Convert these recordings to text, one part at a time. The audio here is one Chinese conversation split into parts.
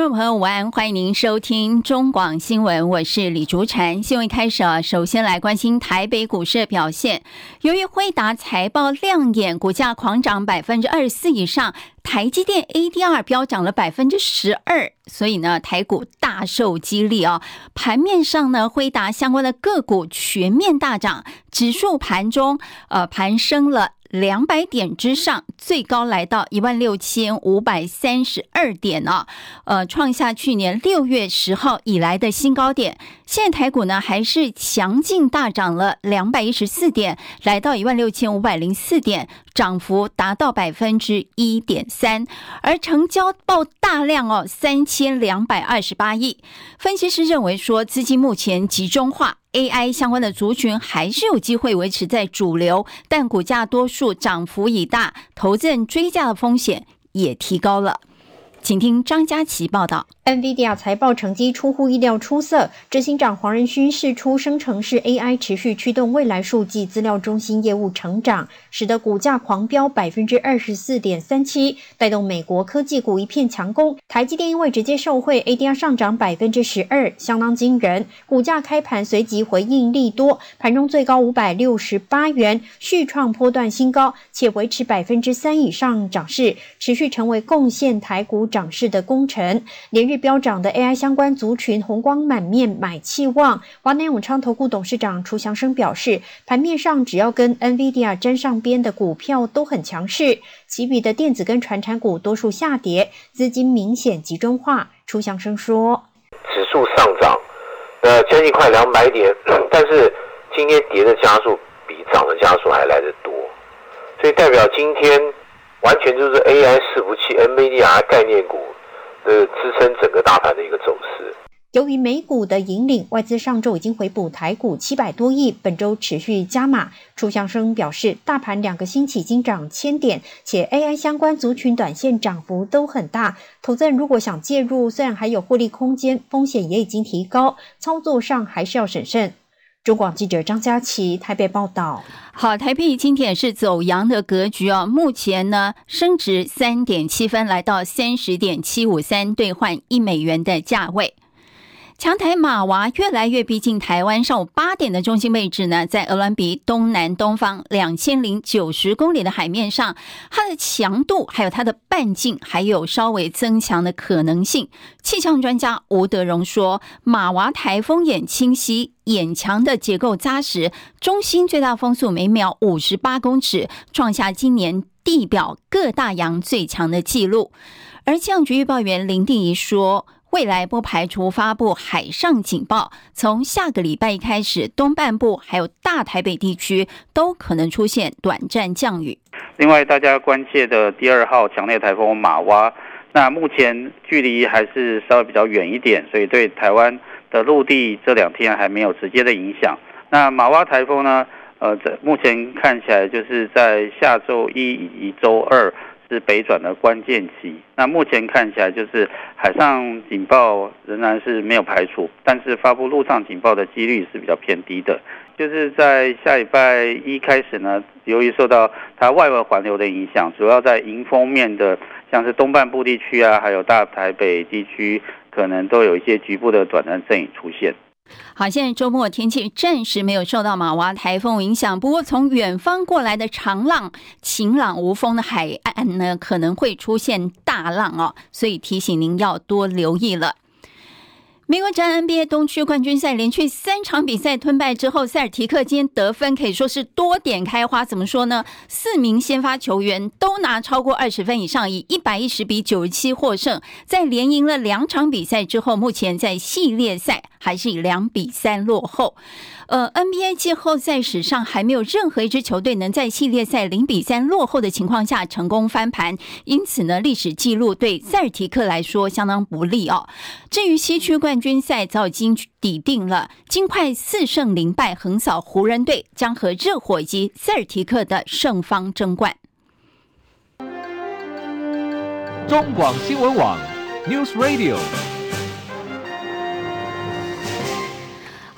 听众朋友，午安，欢迎您收听中广新闻，我是李竹婵。新闻开始啊，首先来关心台北股市的表现。由于辉达财报亮眼，股价狂涨百分之二十四以上，台积电 ADR 飙涨了百分之十二，所以呢，台股大受激励啊。盘面上呢，辉达相关的个股全面大涨，指数盘中呃盘升了。两百点之上，最高来到一万六千五百三十二点呢，呃，创下去年六月十号以来的新高点。现在台股呢，还是强劲大涨了两百一十四点，来到一万六千五百零四点，涨幅达到百分之一点三，而成交爆大量哦，三千两百二十八亿。分析师认为说，资金目前集中化。AI 相关的族群还是有机会维持在主流，但股价多数涨幅已大，投资人追价的风险也提高了。请听张佳琪报道。NVIDIA 财报成绩出乎意料出色，执行长黄仁勋释出生成式 AI 持续驱动未来数据资料中心业务成长，使得股价狂飙百分之二十四点三七，带动美国科技股一片强攻。台积电因为直接受惠，ADR 上涨百分之十二，相当惊人。股价开盘随即回应利多，盘中最高五百六十八元，续创波段新高，且维持百分之三以上涨势，持续成为贡献台股涨势的功臣。连日飙涨的 AI 相关族群红光满面，买气旺。华南永昌投顾董事长楚祥生表示，盘面上只要跟 NVIDIA 沾上边的股票都很强势，其余的电子跟传产股多数下跌，资金明显集中化。楚祥生说：“指数上涨，呃，将近快两百点，但是今天跌的加速比涨的加速还来得多，所以代表今天完全就是 AI 伺服器、NVIDIA 概念股。”呃，支撑整个大盘的一个走势。由于美股的引领，外资上周已经回补台股七百多亿，本周持续加码。楚祥生表示，大盘两个星期已经涨千点，且 AI 相关族群短线涨幅都很大。投资人如果想介入，虽然还有获利空间，风险也已经提高，操作上还是要审慎。中广记者张佳琪台北报道。好，台币今天也是走阳的格局哦。目前呢，升值三点七分，来到三十点七五三兑换一美元的价位。强台马娃越来越逼近台湾，上午八点的中心位置呢，在鹅銮鼻东南东方两千零九十公里的海面上，它的强度还有它的半径还有稍微增强的可能性。气象专家吴德荣说，马娃台风眼清晰，眼墙的结构扎实，中心最大风速每秒五十八公尺，创下今年地表各大洋最强的纪录。而气象局预报员林定仪说。未来不排除发布海上警报，从下个礼拜一开始，东半部还有大台北地区都可能出现短暂降雨。另外，大家关切的第二号强烈台风马娃，那目前距离还是稍微比较远一点，所以对台湾的陆地这两天还没有直接的影响。那马娃台风呢？呃，这目前看起来就是在下周一以及周二。是北转的关键期，那目前看起来就是海上警报仍然是没有排除，但是发布陆上警报的几率是比较偏低的。就是在下礼拜一开始呢，由于受到它外围环流的影响，主要在迎风面的，像是东半部地区啊，还有大台北地区，可能都有一些局部的短暂阵雨出现。好，现在周末天气暂时没有受到马娃台风影响，不过从远方过来的长浪，晴朗无风的海岸呢，可能会出现大浪哦，所以提醒您要多留意了。美国职篮 NBA 东区冠军赛连续三场比赛吞败之后，塞尔提克今天得分可以说是多点开花。怎么说呢？四名先发球员都拿超过二十分以上，以一百一十比九十七获胜。在连赢了两场比赛之后，目前在系列赛还是以两比三落后。呃，NBA 季后赛史上还没有任何一支球队能在系列赛零比三落后的情况下成功翻盘，因此呢，历史记录对塞尔提克来说相当不利哦。至于西区冠军赛早已经抵定了，金块四胜零败横扫湖人队，将和热火以及塞尔提克的胜方争冠。中广新闻网 News Radio。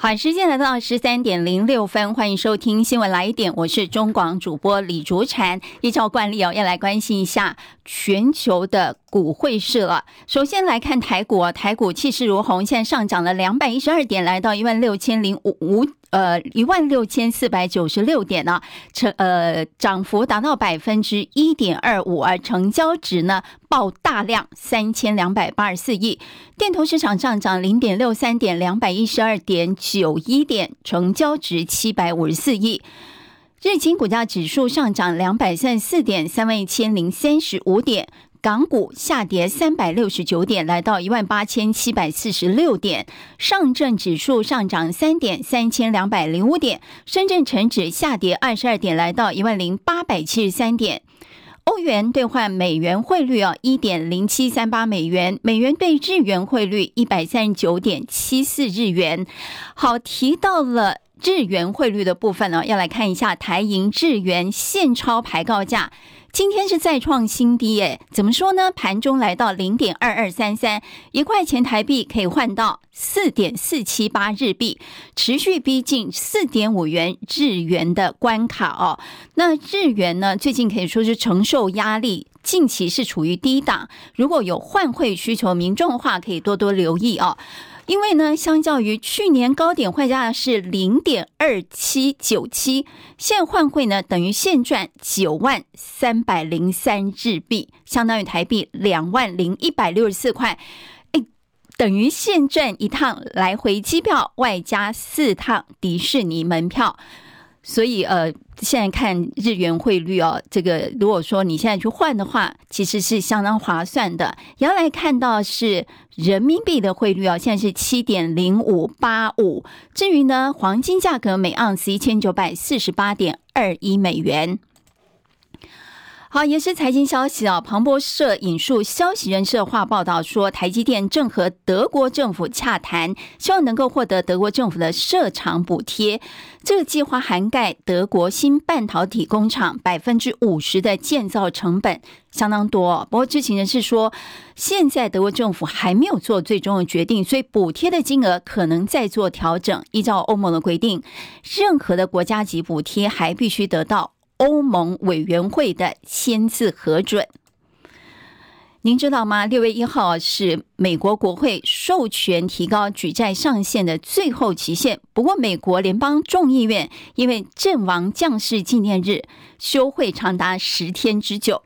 好，时间来到十三点零六分，欢迎收听新闻来一点，我是中广主播李竹婵。依照惯例哦，要来关心一下全球的股汇市了。首先来看台股，台股气势如虹，现在上涨了两百一十二点，来到一万六千零五五。呃，一万六千四百九十六点呢，成呃涨幅达到百分之一点二五，而成交值呢爆大量三千两百八十四亿。电投市场上涨零点六三点，两百一十二点九一点，成交值七百五十四亿。日经股价指数上涨两百三十四点，三万一千零三十五点。港股下跌三百六十九点，来到一万八千七百四十六点。上证指数上涨三点，三千两百零五点。深圳成指下跌二十二点，来到一万零八百七十三点。欧元兑换美元汇率啊，一点零七三八美元。美元兑日元汇率一百三十九点七四日元。好，提到了日元汇率的部分呢，要来看一下台银日元现钞牌告价。今天是再创新低，诶，怎么说呢？盘中来到零点二二三三，一块钱台币可以换到四点四七八日币，持续逼近四点五元日元的关卡哦。那日元呢，最近可以说是承受压力，近期是处于低档。如果有换汇需求民众的话，可以多多留意哦。因为呢，相较于去年高点换价是零点二七九七，现换汇呢等于现赚九万三百零三日币，相当于台币两万零一百六十四块，哎，等于现赚一趟来回机票外加四趟迪士尼门票。所以，呃，现在看日元汇率哦，这个如果说你现在去换的话，其实是相当划算的。也要来看到是人民币的汇率哦，现在是七点零五八五。至于呢，黄金价格每盎司一千九百四十八点二一美元。好，也是财经消息啊。彭博社引述消息人士的话报道说，台积电正和德国政府洽谈，希望能够获得德国政府的设厂补贴。这个计划涵盖德国新半导体工厂百分之五十的建造成本，相当多。不过知情人士说，现在德国政府还没有做最终的决定，所以补贴的金额可能再做调整。依照欧盟的规定，任何的国家级补贴还必须得到。欧盟委员会的签字核准，您知道吗？六月一号是美国国会授权提高举债上限的最后期限。不过，美国联邦众议院因为阵亡将士纪念日休会长达十天之久，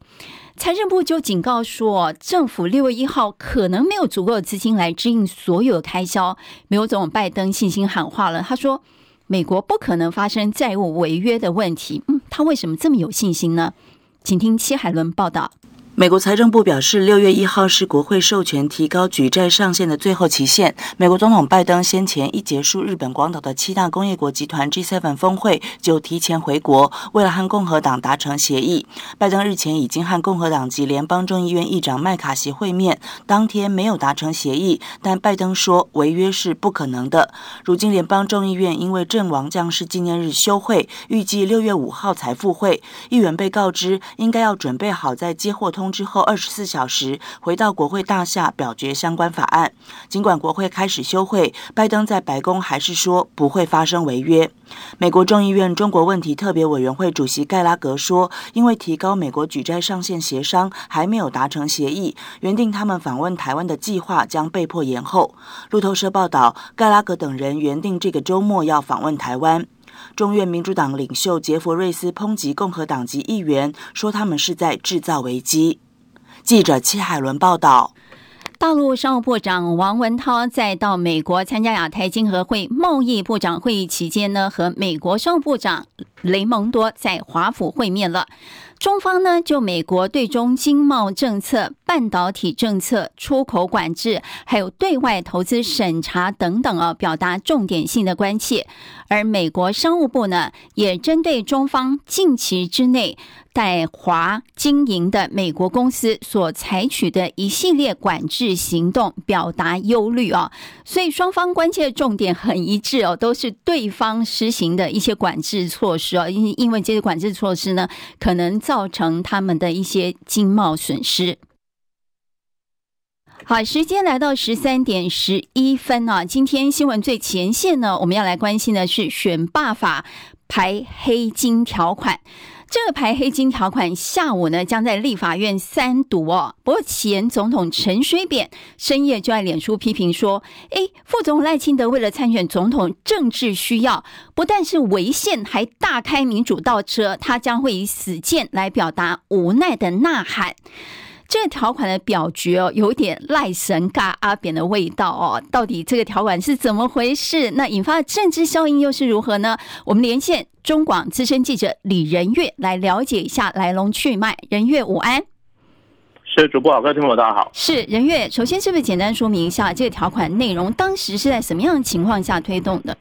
财政部就警告说，政府六月一号可能没有足够的资金来支应所有开销。美国总统拜登信心喊话了，他说。美国不可能发生债务违约的问题。嗯，他为什么这么有信心呢？请听戚海伦报道。美国财政部表示，六月一号是国会授权提高举债上限的最后期限。美国总统拜登先前一结束日本广岛的七大工业国集团 G7 峰会，就提前回国，为了和共和党达成协议。拜登日前已经和共和党及联邦众议院议长麦卡锡会面，当天没有达成协议，但拜登说违约是不可能的。如今联邦众议院因为阵亡将士纪念日休会，预计六月五号才复会。议员被告知应该要准备好在接获通之后二十四小时回到国会大厦表决相关法案。尽管国会开始休会，拜登在白宫还是说不会发生违约。美国众议院中国问题特别委员会主席盖拉格说：“因为提高美国举债上限协商还没有达成协议，原定他们访问台湾的计划将被迫延后。”路透社报道，盖拉格等人原定这个周末要访问台湾。中院民主党领袖杰弗瑞斯抨击共和党籍议员，说他们是在制造危机。记者戚海伦报道。大陆商务部长王文涛在到美国参加亚太经合会贸易部长会议期间呢，和美国商务部长雷蒙多在华府会面了。中方呢，就美国对中经贸政策、半导体政策、出口管制，还有对外投资审查等等啊，表达重点性的关切。而美国商务部呢，也针对中方近期之内在华经营的美国公司所采取的一系列管制行动，表达忧虑啊。所以双方关切重点很一致哦，都是对方实行的一些管制措施哦，因因为这些管制措施呢，可能。造成他们的一些经贸损失。好，时间来到十三点十一分啊，今天新闻最前线呢，我们要来关心的是选罢法排黑金条款。这排黑金条款下午呢，将在立法院三读哦。不过前总统陈水扁深夜就在脸书批评说：“诶，副总统赖清德为了参选总统政治需要，不但是违宪，还大开民主倒车，他将会以死谏来表达无奈的呐喊。”这个条款的表决哦，有点赖神尬阿扁的味道哦。到底这个条款是怎么回事？那引发的政治效应又是如何呢？我们连线中广资深记者李仁月来了解一下来龙去脉。仁月午安，是主播好，各位听众大家好。是仁月，首先是不是简单说明一下这个条款内容？当时是在什么样的情况下推动的？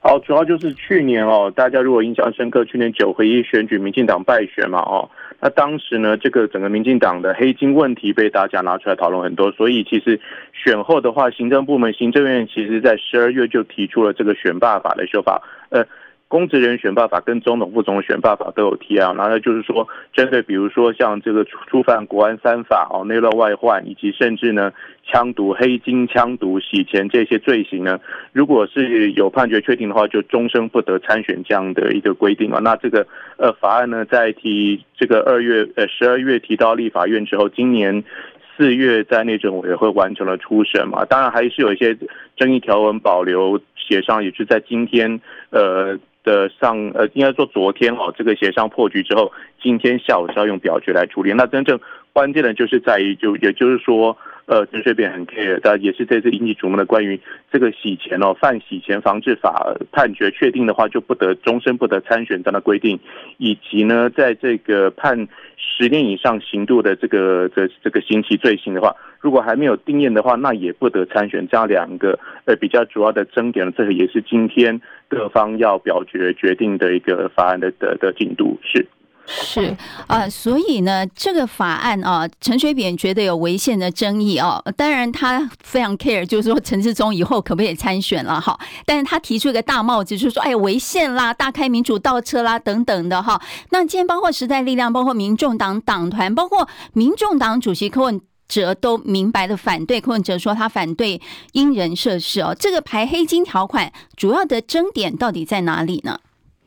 好，主要就是去年哦，大家如果印象深刻，去年九合一选举，民进党败选嘛，哦。那当时呢，这个整个民进党的黑金问题被大家拿出来讨论很多，所以其实选后的话，行政部门、行政院其实在十二月就提出了这个选罢法的修法，呃。公职人选罢法跟总统、副总统选罢法都有提啊，然后就是说，针对比如说像这个触犯国安三法哦、内乱外患，以及甚至呢枪毒、黑金、枪毒、洗钱这些罪行呢，如果是有判决确定的话，就终身不得参选这样的一个规定啊。那这个呃法案呢，在提这个二月呃十二月提到立法院之后，今年四月在内政委员会完成了初审嘛。当然还是有一些争议条文保留协商，也是在今天呃。的上呃，应该说昨天哦，这个协商破局之后，今天下午是要用表决来处理。那真正关键的就是在于，就也就是说，呃，陈水扁很 care，但也是这次引起瞩目的关于这个洗钱哦，犯洗钱防治法判决确定的话，就不得终身不得参选这样的规定，以及呢，在这个判十年以上刑度的这个这这个刑期罪行的话，如果还没有定谳的话，那也不得参选。这样两个呃比较主要的争点，这个也是今天。各方要表决决定的一个法案的的的进度是是啊、所以呢，这个法案啊，陈水扁觉得有违宪的争议哦。当然，他非常 care，就是说陈志忠以后可不可以参选了哈？但是他提出一个大帽子，就是说，哎，违宪啦，大开民主倒车啦，等等的哈。那今天包括时代力量，包括民众党党团，包括民众党主席柯文哲都明白的反对，柯文哲说他反对因人设事哦。这个排黑金条款主要的争点到底在哪里呢？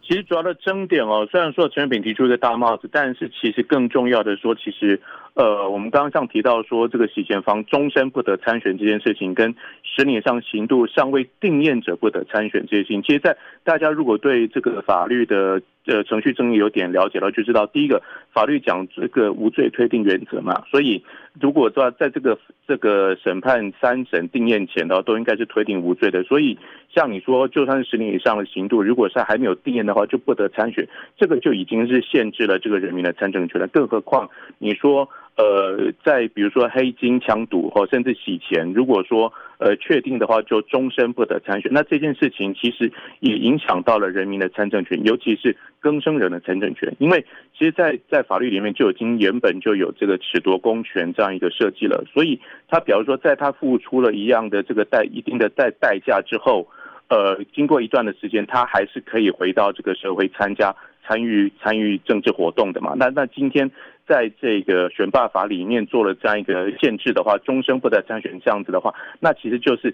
其实主要的争点哦，虽然说陈水扁提出一个大帽子，但是其实更重要的说，其实呃，我们刚刚像提到说这个洗钱方终身不得参选这件事情，跟十年以上刑度尚未定谳者不得参选这些事情，其实，在大家如果对这个法律的。呃，程序正义有点了解了，就知道第一个法律讲这个无罪推定原则嘛，所以如果说在这个这个审判三审定谳前的话，都应该是推定无罪的。所以像你说，就算是十年以上的刑度，如果是还没有定谳的话，就不得参选，这个就已经是限制了这个人民的参政权了。更何况你说。呃，在比如说黑金、枪毒或甚至洗钱，如果说呃确定的话，就终身不得参选。那这件事情其实也影响到了人民的参政权，尤其是更生人的参政权。因为其实在，在法律里面就已经原本就有这个褫夺公权这样一个设计了。所以他比如说，在他付出了一样的这个代一定的代代价之后，呃，经过一段的时间，他还是可以回到这个社会参加参与参与政治活动的嘛。那那今天。在这个选罢法里面做了这样一个限制的话，终身不得参选这样子的话，那其实就是，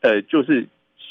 呃，就是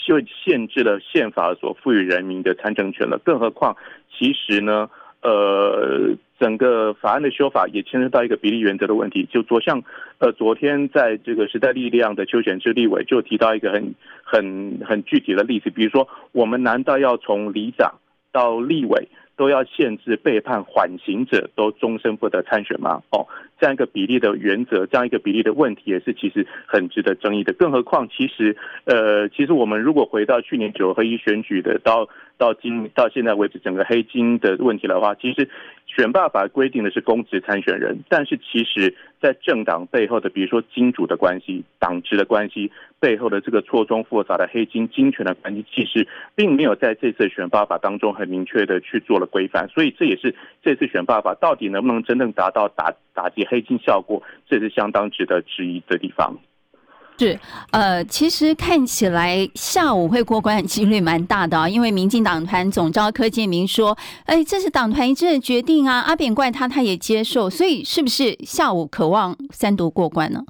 就限制了宪法所赋予人民的参政权了。更何况，其实呢，呃，整个法案的修法也牵涉到一个比例原则的问题。就昨像，呃，昨天在这个时代力量的邱显智立委就提到一个很很很具体的例子，比如说，我们难道要从里长到立委？都要限制被判缓刑者都终身不得参选吗？哦，这样一个比例的原则，这样一个比例的问题，也是其实很值得争议的。更何况，其实，呃，其实我们如果回到去年九合一选举的到到今到现在为止，整个黑金的问题的话，其实选罢法规定的是公职参选人，但是其实在政党背后的，比如说金主的关系、党职的关系背后的这个错综复杂的黑金金权的关系，其实并没有在这次选罢法当中很明确的去做了规范，所以这也是这次选罢法到底能不能真正达到打打击黑金效果，这是相当值得质疑的地方。是，呃，其实看起来下午会过关几率蛮大的啊，因为民进党团总召柯建铭说，哎，这是党团一致的决定啊，阿扁怪他，他也接受，所以是不是下午渴望三读过关呢？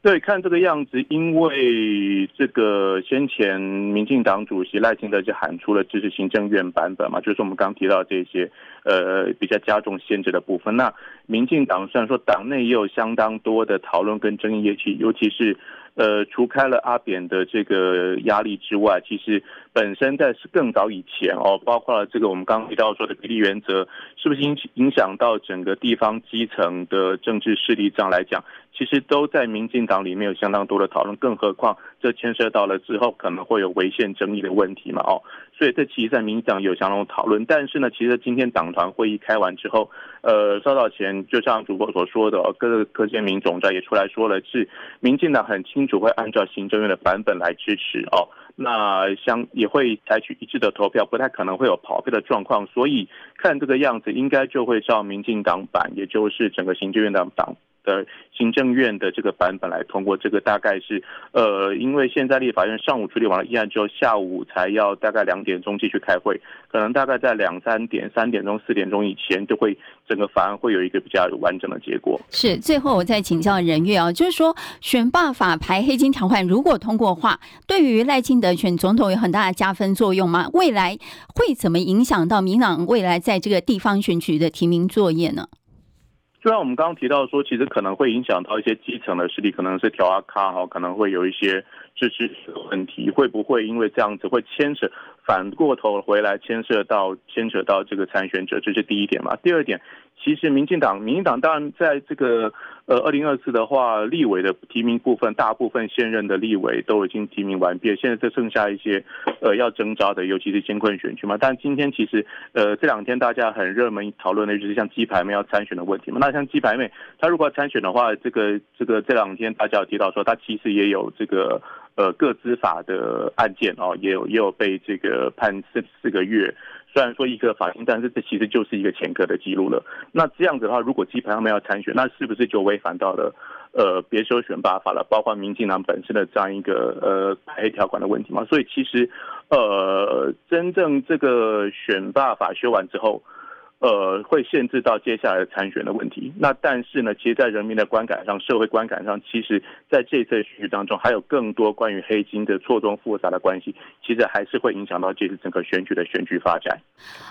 对，看这个样子，因为这个先前民进党主席赖清德就喊出了支持行政院版本嘛，就是我们刚提到这些呃比较加重限制的部分。那民进党虽然说党内也有相当多的讨论跟争议，尤其尤其是。呃，除开了阿扁的这个压力之外，其实本身在是更早以前哦，包括了这个我们刚刚提到说的比例原则，是不是影影响到整个地方基层的政治势力这样来讲，其实都在民进党里面有相当多的讨论，更何况这牵涉到了之后可能会有违宪争议的问题嘛哦，所以这其实在民进党有相当的讨论，但是呢，其实今天党团会议开完之后，呃，稍早前就像主播所说的，各柯建铭总召也出来说了，是民进党很。清楚会按照行政院的版本来支持哦，那相也会采取一致的投票，不太可能会有跑票的状况，所以看这个样子，应该就会照民进党版，也就是整个行政院的党。的行政院的这个版本来通过，这个大概是呃，因为现在立法院上午处理完了议案之后，下午才要大概两点钟继续开会，可能大概在两三点、三点钟、四点钟以前，就会整个法案会有一个比较完整的结果。是，最后我再请教任岳啊，就是说选罢法排黑金条款如果通过的话，对于赖清德选总统有很大的加分作用吗？未来会怎么影响到民党未来在这个地方选举的提名作业呢？虽然我们刚刚提到说，其实可能会影响到一些基层的势力，可能是调阿卡哈，可能会有一些支持问题，会不会因为这样子会牵扯反过头回来牵涉到牵扯到这个参选者，这是第一点嘛？第二点。其实民进党，民进党当然在这个呃二零二四的话，立委的提名部分，大部分现任的立委都已经提名完毕，现在就剩下一些呃要征召的，尤其是艰困选区嘛。但今天其实呃这两天大家很热门讨论的就是像鸡排妹要参选的问题嘛。那像鸡排妹，她如果要参选的话，这个这个这两天大家有提到说，她其实也有这个呃各资法的案件哦，也有也有被这个判四四个月。虽然说一个法庭，但是这其实就是一个前科的记录了。那这样子的话，如果基排他们要参选，那是不是就违反到了呃别修选罢法了？包括民进党本身的这样一个呃排黑条款的问题嘛？所以其实呃真正这个选罢法修完之后。呃，会限制到接下来的参选的问题。那但是呢，其实，在人民的观感上，社会观感上，其实在这次选举当中，还有更多关于黑金的错综复杂的关系，其实还是会影响到这次整个选举的选举发展。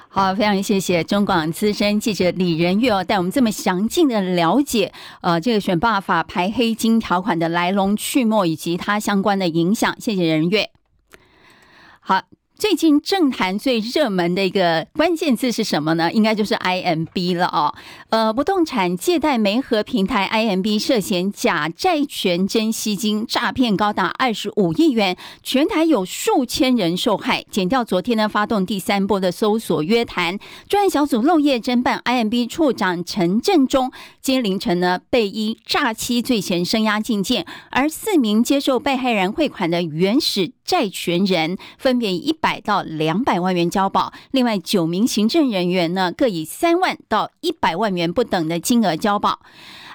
好，非常谢谢中广资深记者李仁月哦，带我们这么详尽的了解，呃，这个选罢法排黑金条款的来龙去脉以及它相关的影响。谢谢仁月。好。最近政坛最热门的一个关键字是什么呢？应该就是 IMB 了哦。呃，不动产借贷媒合平台 IMB 涉嫌假债权真吸金，诈骗高达二十五亿元，全台有数千人受害。减掉昨天呢，发动第三波的搜索约谈，专案小组漏夜侦办，IMB 处长陈振中今天凌晨呢被依诈欺罪嫌声押禁见，而四名接受被害人汇款的原始债权人分别一百到两百万元交保，另外九名行政人员呢，各以三万到一百万元不等的金额交保。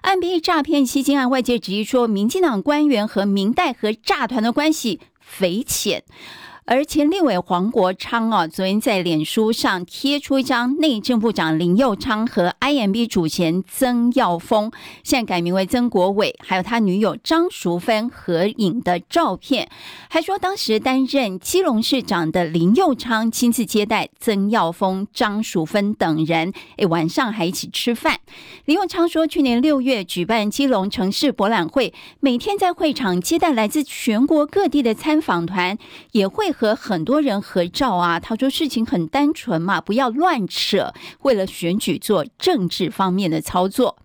NBA 诈骗吸金案，外界质疑说，民进党官员和明代和诈团的关系匪浅。而前立委黄国昌啊，昨天在脸书上贴出一张内政部长林佑昌和 IMB 主嫌曾耀峰，现在改名为曾国伟，还有他女友张淑芬合影的照片，还说当时担任基隆市长的林佑昌亲自接待曾耀峰、张淑芬等人，诶，晚上还一起吃饭。林佑昌说，去年六月举办基隆城市博览会，每天在会场接待来自全国各地的参访团，也会。和很多人合照啊，他说事情很单纯嘛，不要乱扯，为了选举做政治方面的操作。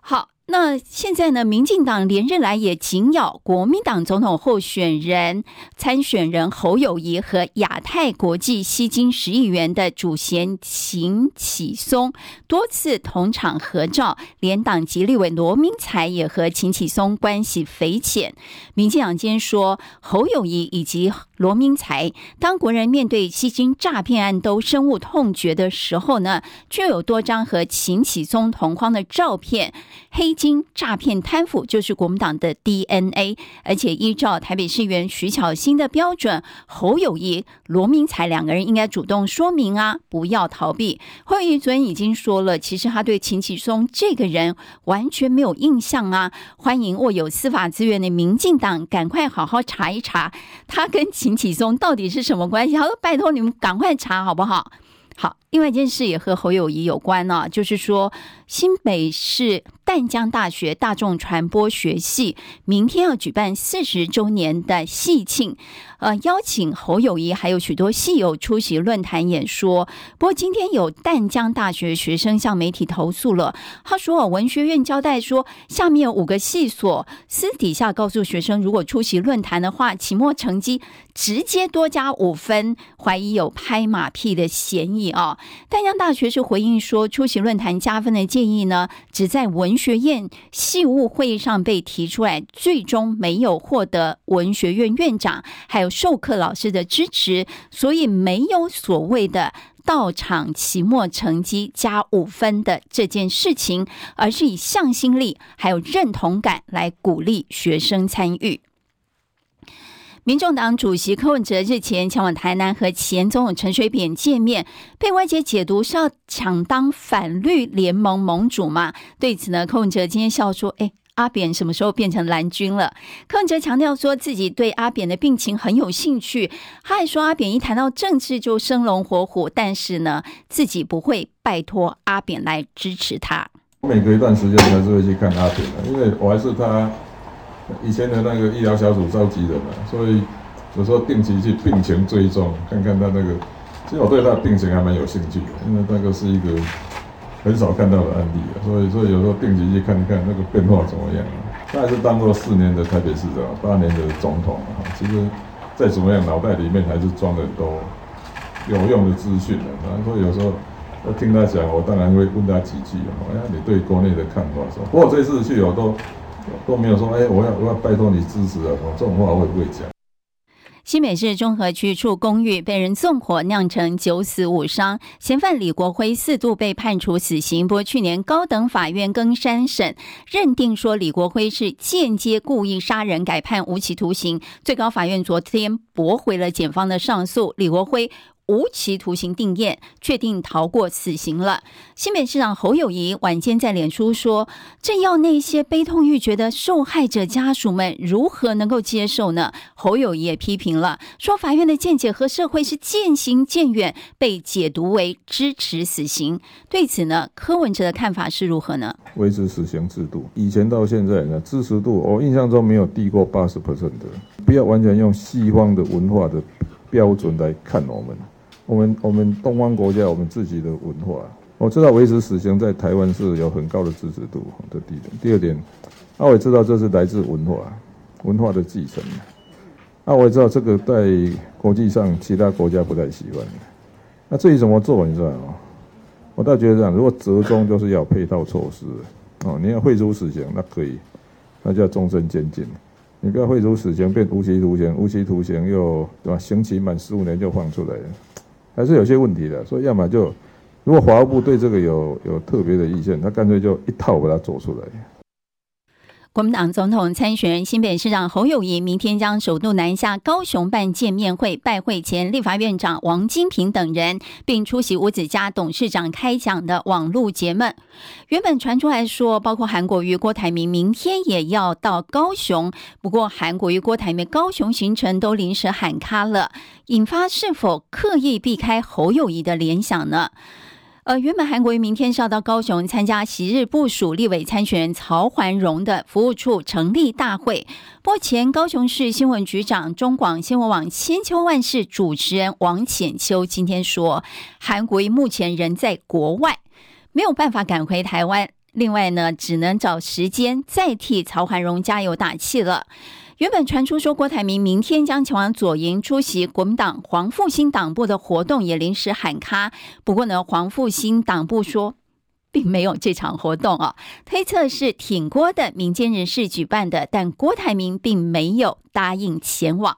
好。那现在呢？民进党连日来也紧咬国民党总统候选人参选人侯友谊和亚太国际吸金十亿元的主嫌秦启松多次同场合照，连党籍立委罗明才也和秦启松关系匪浅。民进党今天说，侯友谊以及罗明才，当国人面对吸金诈骗案都深恶痛绝的时候呢，就有多张和秦启松同框的照片，黑。金诈骗贪腐就是国民党的 DNA，而且依照台北市议员徐巧芯的标准，侯友谊、罗明才两个人应该主动说明啊，不要逃避。侯友谊昨天已经说了，其实他对秦启松这个人完全没有印象啊，欢迎握有司法资源的民进党赶快好好查一查，他跟秦启松到底是什么关系？好拜托你们赶快查好不好？好，另外一件事也和侯友谊有关呢、就是说新北市。淡江大学大众传播学系明天要举办四十周年的系庆，呃，邀请侯友谊还有许多系友出席论坛演说。不过今天有淡江大学学生向媒体投诉了，他说文学院交代说，下面有五个系所私底下告诉学生，如果出席论坛的话，期末成绩直接多加五分，怀疑有拍马屁的嫌疑啊。淡江大学是回应说，出席论坛加分的建议呢，只在文。学院系务会议上被提出来，最终没有获得文学院院长还有授课老师的支持，所以没有所谓的到场期末成绩加五分的这件事情，而是以向心力还有认同感来鼓励学生参与。民众党主席柯文哲日前前往台南和前总统陈水扁见面，被外界解读是要抢当反绿联盟盟主嘛？对此呢，柯文哲今天笑说：“哎，阿扁什么时候变成蓝军了？”柯文哲强调说自己对阿扁的病情很有兴趣，他还说阿扁一谈到政治就生龙活虎，但是呢，自己不会拜托阿扁来支持他。我每隔一段时间还是会去看阿扁的，因为我还是他。以前的那个医疗小组召集人嘛，所以有时候定期去病情追踪，看看他那个。其实我对他的病情还蛮有兴趣的，因为那个是一个很少看到的案例啊，所以所以有时候定期去看看那个变化怎么样。他还是当过四年的台北市长，八年的总统。其实再怎么样，脑袋里面还是装了很多有用的资讯的。所以有时候我听他讲，我当然会问他几句啊。哎，你对国内的看法是吧？不过这次去我都。都没有说，哎，我要我要拜托你支持啊！这种话会不会讲？新北市中和区处公寓被人纵火，酿成九死五伤，嫌犯李国辉四度被判处死刑。不过去年高等法院更三审认定说李国辉是间接故意杀人，改判无期徒刑。最高法院昨天驳回了检方的上诉，李国辉。无期徒刑定谳，确定逃过死刑了。新北市长侯友宜晚间在脸书说：“这要那些悲痛欲绝的受害者家属们如何能够接受呢？”侯友宜也批评了，说法院的见解和社会是渐行渐远，被解读为支持死刑。对此呢，柯文哲的看法是如何呢？维持死刑制度，以前到现在呢，支持度我印象中没有低过八十 percent 的。不要完全用西方的文化的标准来看我们。我们我们东方国家，我们自己的文化，我知道维持死刑在台湾是有很高的支持度的第一点。第二点，那我知道这是来自文化，文化的继承。那我也知道这个在国际上其他国家不太喜欢。那至于怎么做，你知道吗？我倒觉得这样，如果折中就是要配套措施哦。你要废除死刑，那可以，那叫终身监禁。你不要废除死刑变无期徒刑，无期徒刑又对吧？刑期满十五年就放出来了。还是有些问题的，所以要么就，如果法务部对这个有有特别的意见，他干脆就一套把它做出来。国民党总统参选人新北市长侯友谊明天将首度南下高雄办见面会，拜会前立法院长王金平等人，并出席吴子嘉董事长开讲的网络节目。原本传出来说，包括韩国瑜、郭台铭明天也要到高雄，不过韩国瑜、郭台铭高雄行程都临时喊卡了，引发是否刻意避开侯友谊的联想呢？呃，原本韩国瑜明天是要到高雄参加昔日部署立委参选人曹环荣的服务处成立大会，目前高雄市新闻局长、中广新闻网千秋万世主持人王浅秋今天说，韩国瑜目前人在国外，没有办法赶回台湾，另外呢，只能找时间再替曹环荣加油打气了。原本传出说郭台铭明天将前往左营出席国民党黄复兴党部的活动，也临时喊卡。不过呢，黄复兴党部说并没有这场活动啊，推测是挺郭的民间人士举办的，但郭台铭并没有答应前往。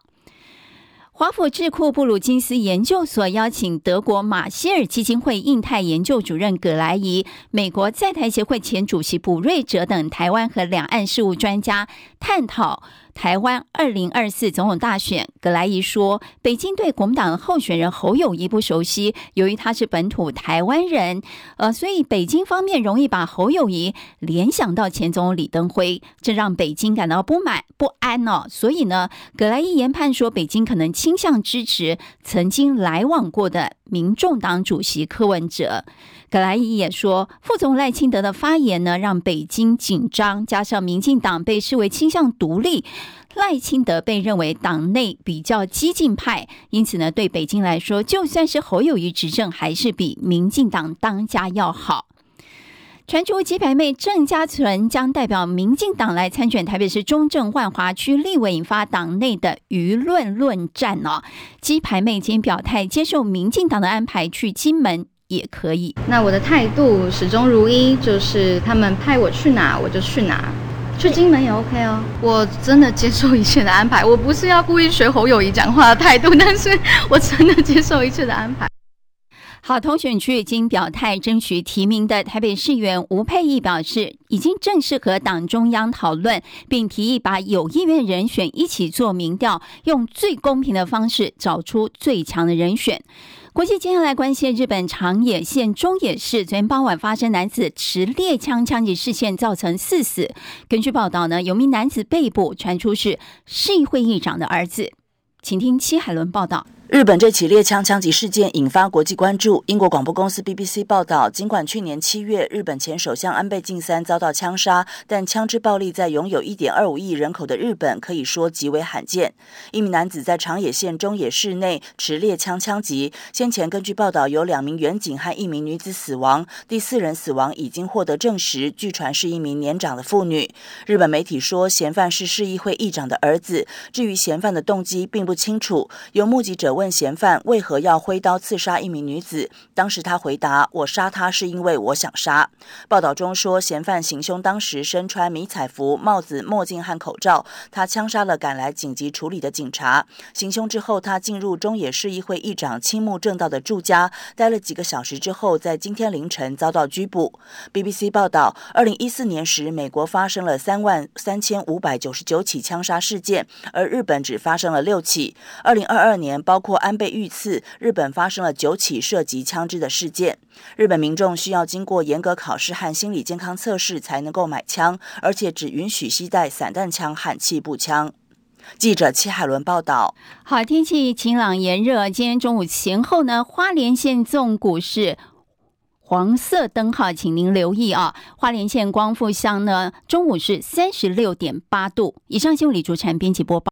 华府智库布鲁金斯研究所邀请德国马歇尔基金会印太研究主任葛莱仪、美国在台协会前主席卜瑞哲等台湾和两岸事务专家探讨。台湾二零二四总统大选，葛莱仪说，北京对国民党候选人侯友谊不熟悉，由于他是本土台湾人，呃，所以北京方面容易把侯友谊联想到前总统李登辉，这让北京感到不满不安哦。所以呢，葛莱仪研判说，北京可能倾向支持曾经来往过的民众党主席柯文哲。葛莱仪也说，副总赖清德的发言呢，让北京紧张，加上民进党被视为倾向独立，赖清德被认为党内比较激进派，因此呢，对北京来说，就算是侯友谊执政，还是比民进党当家要好。传出鸡排妹郑家纯将代表民进党来参选台北市中正万华区立委，引发党内的舆论论战哦。鸡排妹今天表态，接受民进党的安排去金门。也可以。那我的态度始终如一，就是他们派我去哪我就去哪，去金门也 OK 哦。我真的接受一切的安排，我不是要故意学侯友宜讲话的态度，但是我真的接受一切的安排。好，同选区已经表态争取提名的台北市议员吴佩义表示，已经正式和党中央讨论，并提议把有意愿人选一起做民调，用最公平的方式找出最强的人选。国际接下来关心日本长野县中野市昨天傍晚发生男子持猎枪枪击事件，造成四死。根据报道呢，有名男子被捕，传出是市议会议长的儿子。请听戚海伦报道。日本这起猎枪枪击事件引发国际关注。英国广播公司 BBC 报道，尽管去年七月日本前首相安倍晋三遭到枪杀，但枪支暴力在拥有1.25亿人口的日本可以说极为罕见。一名男子在长野县中野市内持猎枪枪击，先前根据报道有两名员警和一名女子死亡，第四人死亡已经获得证实，据传是一名年长的妇女。日本媒体说，嫌犯是市议会议长的儿子。至于嫌犯的动机，并不清楚。有目击者问问。嫌犯为何要挥刀刺杀一名女子？当时他回答：“我杀她是因为我想杀。”报道中说，嫌犯行凶当时身穿迷彩服、帽子、墨镜和口罩。他枪杀了赶来紧急处理的警察。行凶之后，他进入中野市议会议长青木正道的住家，待了几个小时之后，在今天凌晨遭到拘捕。BBC 报道，二零一四年时，美国发生了三万三千五百九十九起枪杀事件，而日本只发生了六起。二零二二年，包括安倍遇刺，日本发生了九起涉及枪支的事件。日本民众需要经过严格考试和心理健康测试才能够买枪，而且只允许携带散弹枪和气步枪。记者戚海伦报道。好，天气晴朗炎热，今天中午前后呢，花莲县纵谷是黄色灯号，请您留意啊。花莲县光复乡呢，中午是三十六点八度。以上新闻李竹婵编辑播报。